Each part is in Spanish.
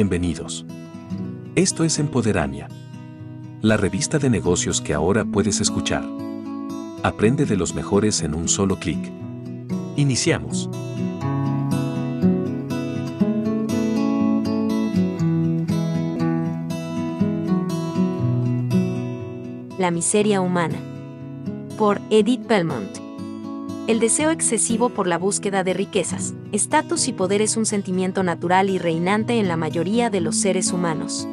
Bienvenidos. Esto es Empoderania, la revista de negocios que ahora puedes escuchar. Aprende de los mejores en un solo clic. Iniciamos. La miseria humana. Por Edith Belmont. El deseo excesivo por la búsqueda de riquezas, estatus y poder es un sentimiento natural y reinante en la mayoría de los seres humanos.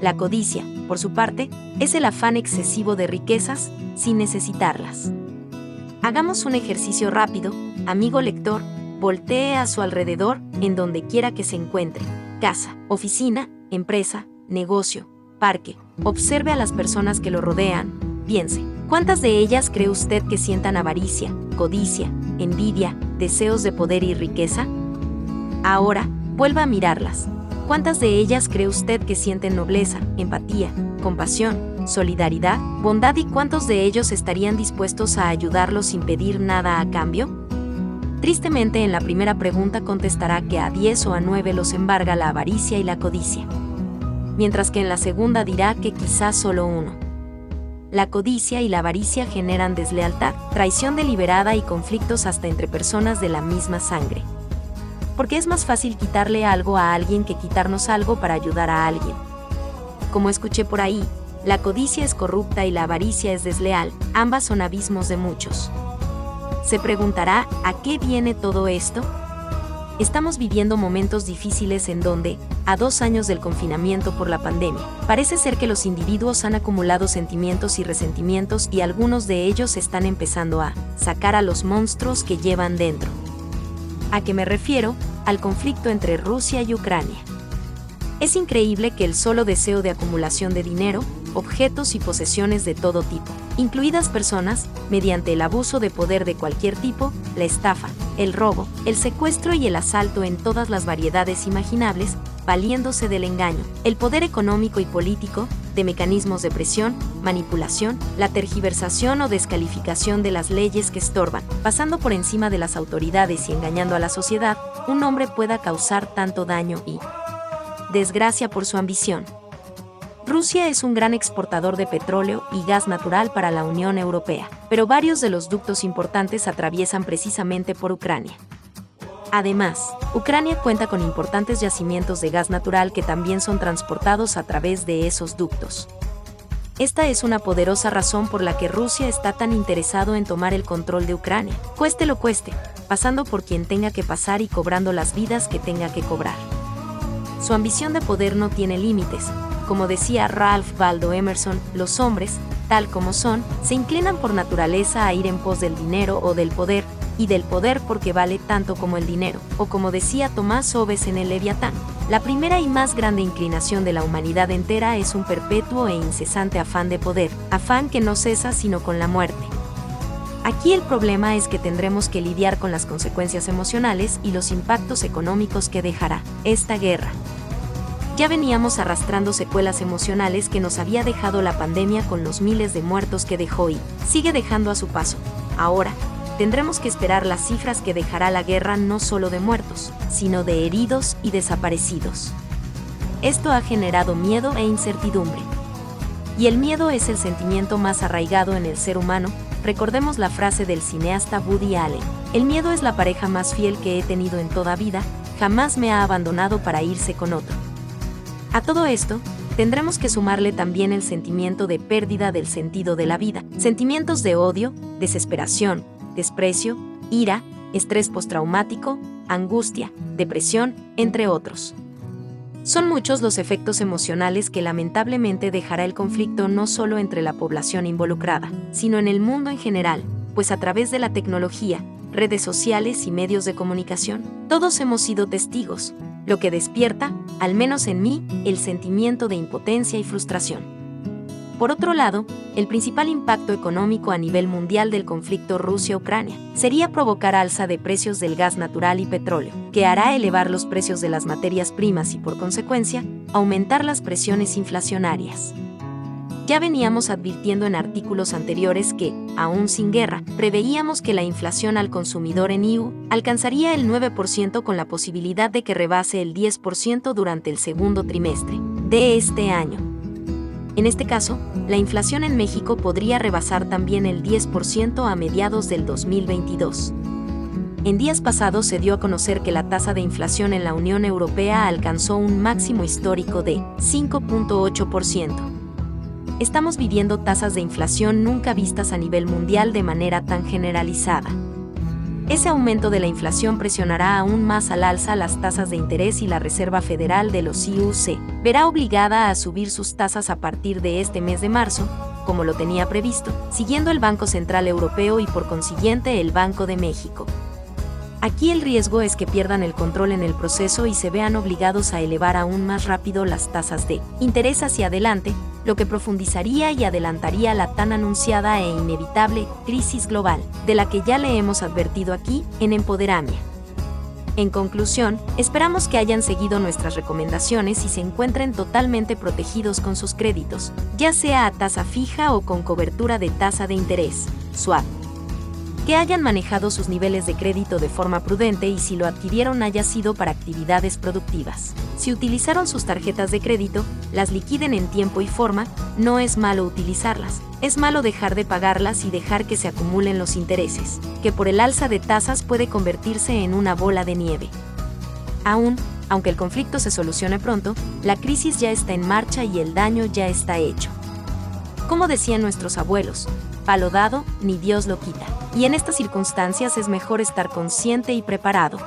La codicia, por su parte, es el afán excesivo de riquezas sin necesitarlas. Hagamos un ejercicio rápido, amigo lector, voltee a su alrededor en donde quiera que se encuentre, casa, oficina, empresa, negocio, parque, observe a las personas que lo rodean, piense, ¿cuántas de ellas cree usted que sientan avaricia, codicia, envidia, deseos de poder y riqueza? Ahora, vuelva a mirarlas. ¿Cuántas de ellas cree usted que sienten nobleza, empatía, compasión, solidaridad, bondad y cuántos de ellos estarían dispuestos a ayudarlos sin pedir nada a cambio? Tristemente en la primera pregunta contestará que a 10 o a 9 los embarga la avaricia y la codicia, mientras que en la segunda dirá que quizás solo uno la codicia y la avaricia generan deslealtad, traición deliberada y conflictos hasta entre personas de la misma sangre. Porque es más fácil quitarle algo a alguien que quitarnos algo para ayudar a alguien. Como escuché por ahí, la codicia es corrupta y la avaricia es desleal, ambas son abismos de muchos. Se preguntará, ¿a qué viene todo esto? Estamos viviendo momentos difíciles en donde, a dos años del confinamiento por la pandemia, parece ser que los individuos han acumulado sentimientos y resentimientos y algunos de ellos están empezando a sacar a los monstruos que llevan dentro. ¿A qué me refiero? Al conflicto entre Rusia y Ucrania. Es increíble que el solo deseo de acumulación de dinero, objetos y posesiones de todo tipo, incluidas personas, mediante el abuso de poder de cualquier tipo, la estafa, el robo, el secuestro y el asalto en todas las variedades imaginables, valiéndose del engaño, el poder económico y político, de mecanismos de presión, manipulación, la tergiversación o descalificación de las leyes que estorban, pasando por encima de las autoridades y engañando a la sociedad, un hombre pueda causar tanto daño y desgracia por su ambición. Rusia es un gran exportador de petróleo y gas natural para la Unión Europea, pero varios de los ductos importantes atraviesan precisamente por Ucrania. Además, Ucrania cuenta con importantes yacimientos de gas natural que también son transportados a través de esos ductos. Esta es una poderosa razón por la que Rusia está tan interesado en tomar el control de Ucrania, cueste lo cueste, pasando por quien tenga que pasar y cobrando las vidas que tenga que cobrar. Su ambición de poder no tiene límites, como decía Ralph Waldo Emerson, los hombres, tal como son, se inclinan por naturaleza a ir en pos del dinero o del poder, y del poder porque vale tanto como el dinero, o como decía Tomás Hobbes en el Leviatán, la primera y más grande inclinación de la humanidad entera es un perpetuo e incesante afán de poder, afán que no cesa sino con la muerte. Aquí el problema es que tendremos que lidiar con las consecuencias emocionales y los impactos económicos que dejará esta guerra ya veníamos arrastrando secuelas emocionales que nos había dejado la pandemia con los miles de muertos que dejó y sigue dejando a su paso. Ahora, tendremos que esperar las cifras que dejará la guerra no solo de muertos, sino de heridos y desaparecidos. Esto ha generado miedo e incertidumbre. Y el miedo es el sentimiento más arraigado en el ser humano, recordemos la frase del cineasta Woody Allen, el miedo es la pareja más fiel que he tenido en toda vida, jamás me ha abandonado para irse con otro. A todo esto, tendremos que sumarle también el sentimiento de pérdida del sentido de la vida, sentimientos de odio, desesperación, desprecio, ira, estrés postraumático, angustia, depresión, entre otros. Son muchos los efectos emocionales que lamentablemente dejará el conflicto no solo entre la población involucrada, sino en el mundo en general, pues a través de la tecnología, redes sociales y medios de comunicación, todos hemos sido testigos, lo que despierta, al menos en mí, el sentimiento de impotencia y frustración. Por otro lado, el principal impacto económico a nivel mundial del conflicto Rusia-Ucrania sería provocar alza de precios del gas natural y petróleo, que hará elevar los precios de las materias primas y por consecuencia, aumentar las presiones inflacionarias. Ya veníamos advirtiendo en artículos anteriores que, aún sin guerra, preveíamos que la inflación al consumidor en EU alcanzaría el 9% con la posibilidad de que rebase el 10% durante el segundo trimestre de este año. En este caso, la inflación en México podría rebasar también el 10% a mediados del 2022. En días pasados se dio a conocer que la tasa de inflación en la Unión Europea alcanzó un máximo histórico de 5.8%. Estamos viviendo tasas de inflación nunca vistas a nivel mundial de manera tan generalizada. Ese aumento de la inflación presionará aún más al alza las tasas de interés y la Reserva Federal de los IUC verá obligada a subir sus tasas a partir de este mes de marzo, como lo tenía previsto, siguiendo el Banco Central Europeo y por consiguiente el Banco de México. Aquí el riesgo es que pierdan el control en el proceso y se vean obligados a elevar aún más rápido las tasas de interés hacia adelante, lo que profundizaría y adelantaría la tan anunciada e inevitable crisis global, de la que ya le hemos advertido aquí en Empoderamia. En conclusión, esperamos que hayan seguido nuestras recomendaciones y se encuentren totalmente protegidos con sus créditos, ya sea a tasa fija o con cobertura de tasa de interés, swap que hayan manejado sus niveles de crédito de forma prudente y si lo adquirieron haya sido para actividades productivas. Si utilizaron sus tarjetas de crédito, las liquiden en tiempo y forma, no es malo utilizarlas. Es malo dejar de pagarlas y dejar que se acumulen los intereses, que por el alza de tasas puede convertirse en una bola de nieve. Aún, aunque el conflicto se solucione pronto, la crisis ya está en marcha y el daño ya está hecho. Como decían nuestros abuelos, palo dado, ni Dios lo quita. Y en estas circunstancias es mejor estar consciente y preparado.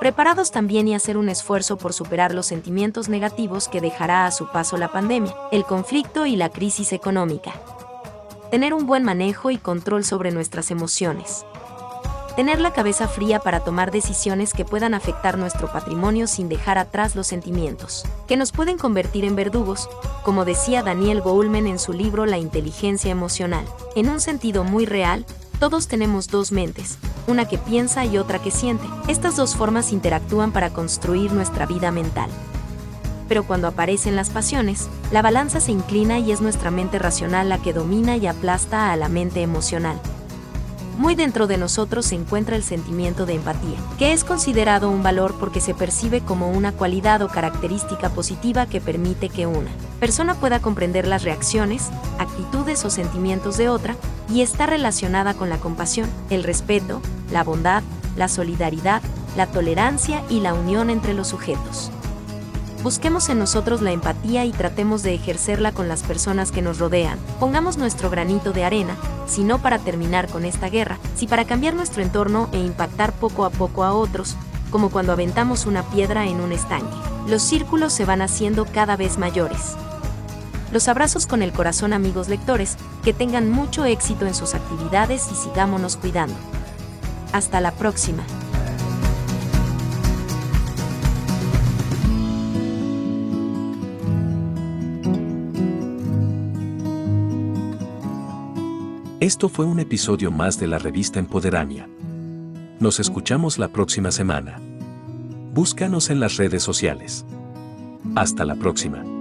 Preparados también y hacer un esfuerzo por superar los sentimientos negativos que dejará a su paso la pandemia, el conflicto y la crisis económica. Tener un buen manejo y control sobre nuestras emociones tener la cabeza fría para tomar decisiones que puedan afectar nuestro patrimonio sin dejar atrás los sentimientos, que nos pueden convertir en verdugos, como decía Daniel Goulman en su libro La inteligencia emocional. En un sentido muy real, todos tenemos dos mentes, una que piensa y otra que siente. Estas dos formas interactúan para construir nuestra vida mental. Pero cuando aparecen las pasiones, la balanza se inclina y es nuestra mente racional la que domina y aplasta a la mente emocional muy dentro de nosotros se encuentra el sentimiento de empatía, que es considerado un valor porque se percibe como una cualidad o característica positiva que permite que una persona pueda comprender las reacciones, actitudes o sentimientos de otra y está relacionada con la compasión, el respeto, la bondad, la solidaridad, la tolerancia y la unión entre los sujetos. Busquemos en nosotros la empatía y tratemos de ejercerla con las personas que nos rodean. Pongamos nuestro granito de arena, si no para terminar con esta guerra, si para cambiar nuestro entorno e impactar poco a poco a otros, como cuando aventamos una piedra en un estanque. Los círculos se van haciendo cada vez mayores. Los abrazos con el corazón amigos lectores, que tengan mucho éxito en sus actividades y sigámonos cuidando. Hasta la próxima. Esto fue un episodio más de la revista Empoderania. Nos escuchamos la próxima semana. Búscanos en las redes sociales. Hasta la próxima.